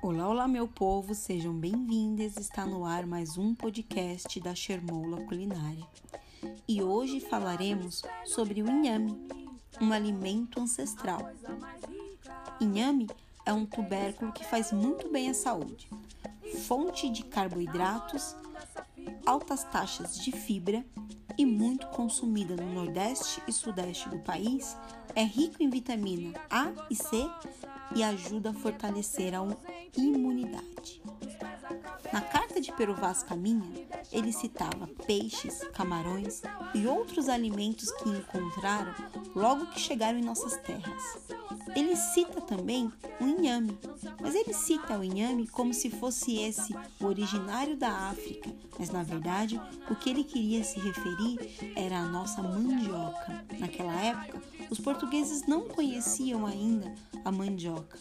Olá, olá, meu povo, sejam bem-vindos. Está no ar mais um podcast da Chermoula Culinária. E hoje falaremos sobre o inhame, um alimento ancestral. Inhame é um tubérculo que faz muito bem à saúde, fonte de carboidratos, altas taxas de fibra e muito consumida no Nordeste e Sudeste do país, é rico em vitamina A e C e ajuda a fortalecer a imunidade. Na carta de Peru Vaz Caminha, ele citava peixes, camarões e outros alimentos que encontraram logo que chegaram em nossas terras. Ele cita também o inhame, mas ele cita o inhame como se fosse esse o originário da África, mas na verdade o que ele queria se referir era a nossa mandioca. Naquela época, os portugueses não conheciam ainda a mandioca.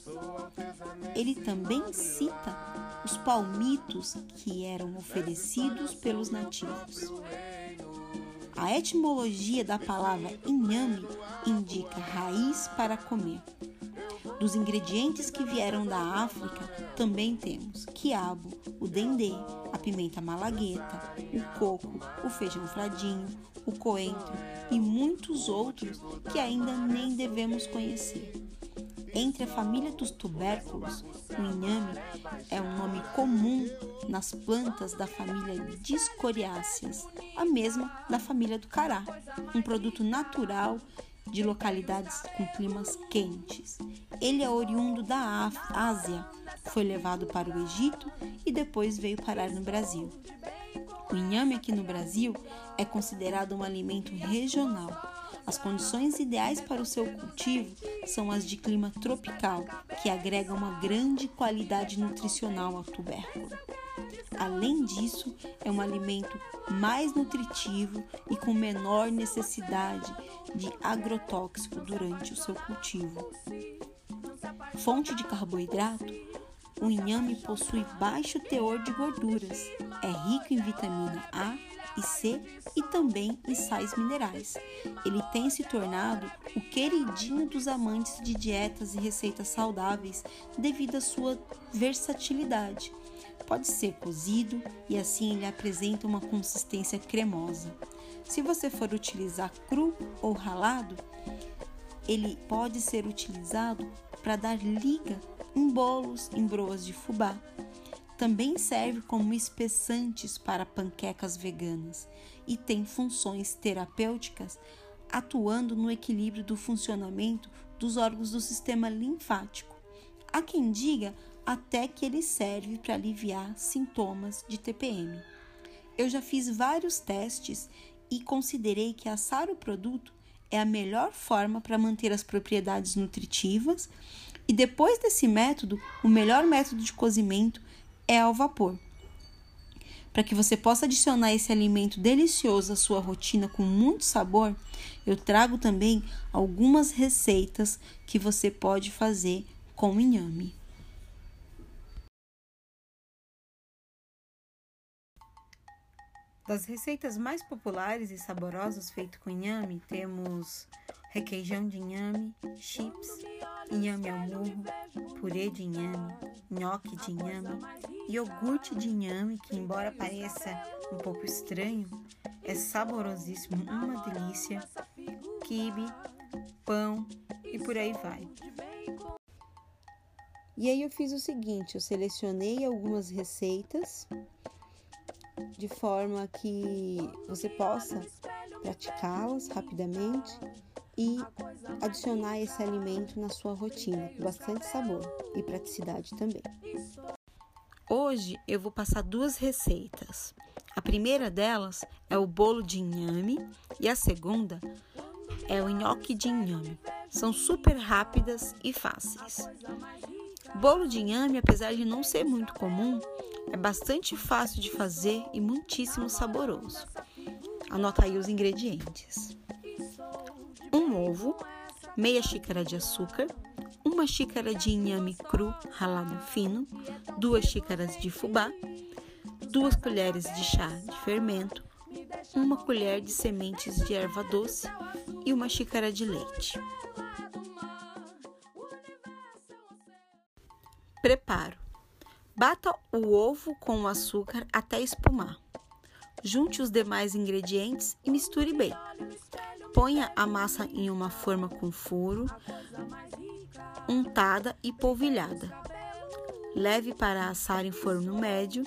Ele também cita os palmitos que eram oferecidos pelos nativos. A etimologia da palavra inhame indica raiz para comer. Dos ingredientes que vieram da África, também temos quiabo, o dendê, a pimenta malagueta, o coco, o feijão fradinho, o coentro e muitos outros que ainda nem devemos conhecer. Entre a família dos tubérculos, o inhame é um nome comum nas plantas da família Discoriáceas, a mesma da família do cará, um produto natural de localidades com climas quentes. Ele é oriundo da Ásia, foi levado para o Egito e depois veio parar no Brasil. O inhame aqui no Brasil é considerado um alimento regional. As condições ideais para o seu cultivo são as de clima tropical, que agrega uma grande qualidade nutricional ao tubérculo. Além disso, é um alimento mais nutritivo e com menor necessidade de agrotóxico durante o seu cultivo. Fonte de carboidrato, o inhame possui baixo teor de gorduras, é rico em vitamina A C e também em sais minerais. Ele tem se tornado o queridinho dos amantes de dietas e receitas saudáveis devido à sua versatilidade. Pode ser cozido e assim ele apresenta uma consistência cremosa. Se você for utilizar cru ou ralado, ele pode ser utilizado para dar liga em bolos, em broas de fubá. Também serve como espessantes para panquecas veganas e tem funções terapêuticas atuando no equilíbrio do funcionamento dos órgãos do sistema linfático. Há quem diga até que ele serve para aliviar sintomas de TPM. Eu já fiz vários testes e considerei que assar o produto é a melhor forma para manter as propriedades nutritivas, e depois desse método, o melhor método de cozimento é ao vapor. Para que você possa adicionar esse alimento delicioso à sua rotina com muito sabor, eu trago também algumas receitas que você pode fazer com inhame. Das receitas mais populares e saborosas feitas com inhame, temos requeijão de inhame, chips, inhame ao murro, purê de inhame, nhoque de inhame, iogurte de inhame, que embora pareça um pouco estranho, é saborosíssimo, uma delícia, quibe, pão e por aí vai. E aí eu fiz o seguinte, eu selecionei algumas receitas de forma que você possa praticá-las rapidamente e adicionar esse alimento na sua rotina bastante sabor e praticidade também. Hoje eu vou passar duas receitas. A primeira delas é o bolo de inhame e a segunda é o nhoque de inhame. São super rápidas e fáceis. Bolo de inhame, apesar de não ser muito comum, é bastante fácil de fazer e muitíssimo saboroso. Anota aí os ingredientes: um ovo, meia xícara de açúcar, uma xícara de inhame cru ralado fino, duas xícaras de fubá, duas colheres de chá de fermento, uma colher de sementes de erva doce e uma xícara de leite. Preparo: Bata o ovo com o açúcar até espumar. Junte os demais ingredientes e misture bem. Ponha a massa em uma forma com furo, untada e polvilhada. Leve para assar em forno médio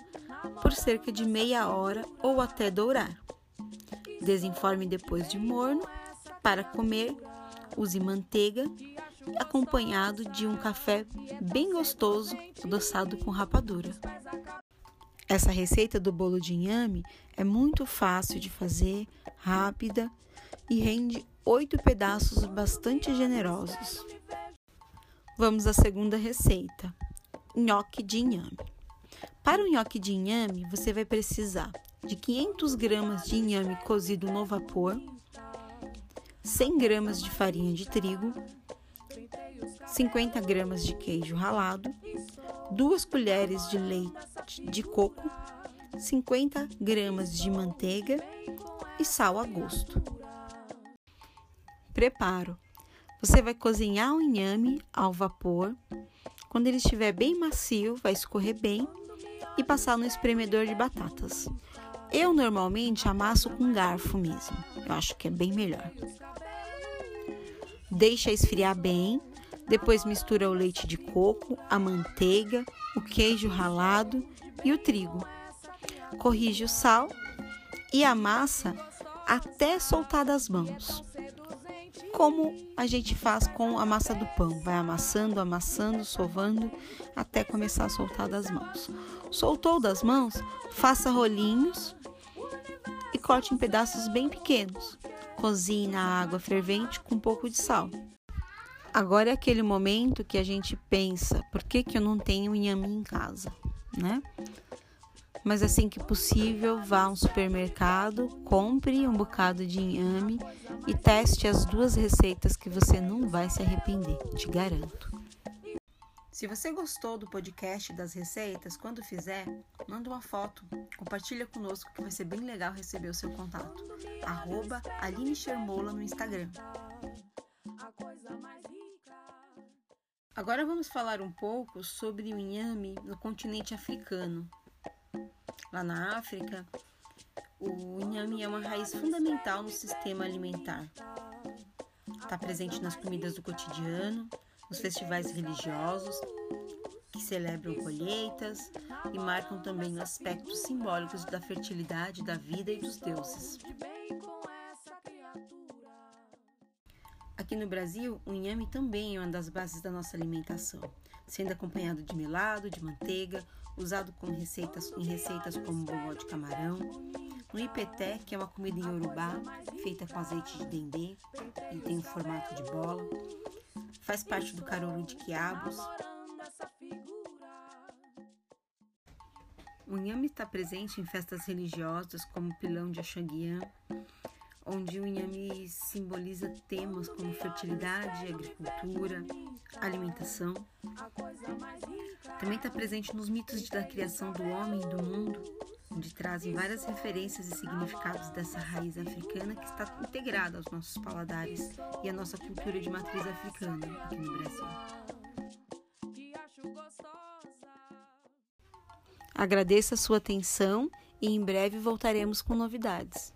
por cerca de meia hora ou até dourar. Desenforme depois de morno. Para comer, use manteiga acompanhado de um café bem gostoso adoçado com rapadura. Essa receita do bolo de inhame é muito fácil de fazer, rápida e rende oito pedaços bastante generosos. Vamos à segunda receita: nhoque de inhame. Para o nhoque de inhame, você vai precisar de 500 gramas de inhame cozido no vapor, 100 gramas de farinha de trigo, 50 gramas de queijo ralado, 2 colheres de leite de coco, 50 gramas de manteiga e sal a gosto. Preparo: você vai cozinhar o inhame ao vapor. Quando ele estiver bem macio, vai escorrer bem e passar no espremedor de batatas. Eu normalmente amasso com garfo mesmo. Eu acho que é bem melhor. Deixa esfriar bem, depois mistura o leite de coco, a manteiga, o queijo ralado e o trigo. Corrige o sal e amassa até soltar das mãos como a gente faz com a massa do pão. Vai amassando, amassando, sovando até começar a soltar das mãos. Soltou das mãos, faça rolinhos e corte em pedaços bem pequenos. Cozinhe na água fervente com um pouco de sal. Agora é aquele momento que a gente pensa, por que, que eu não tenho inhame em casa, né? Mas assim que possível, vá a um supermercado, compre um bocado de inhame e teste as duas receitas que você não vai se arrepender, te garanto. Se você gostou do podcast das receitas, quando fizer, manda uma foto, compartilha conosco que vai ser bem legal receber o seu contato. Arroba Aline Shermola no Instagram. Agora vamos falar um pouco sobre o inhame no continente africano, Lá na África, o inhame é uma raiz fundamental no sistema alimentar. Está presente nas comidas do cotidiano, nos festivais religiosos, que celebram colheitas e marcam também aspectos simbólicos da fertilidade, da vida e dos deuses. Aqui no Brasil, o inhame também é uma das bases da nossa alimentação, sendo acompanhado de melado, de manteiga usado com receitas, em receitas como bobó de camarão, no ipeté, que é uma comida em Urubá, feita com azeite de dendê e tem um formato de bola. Faz parte do carolo de quiabos. O inhame está presente em festas religiosas como o pilão de Axanguian, onde o inhame simboliza temas como fertilidade, agricultura, alimentação. Também está presente nos mitos da criação do homem e do mundo, onde trazem várias referências e significados dessa raiz africana que está integrada aos nossos paladares e à nossa cultura de matriz africana aqui no Brasil. Agradeço a sua atenção e em breve voltaremos com novidades.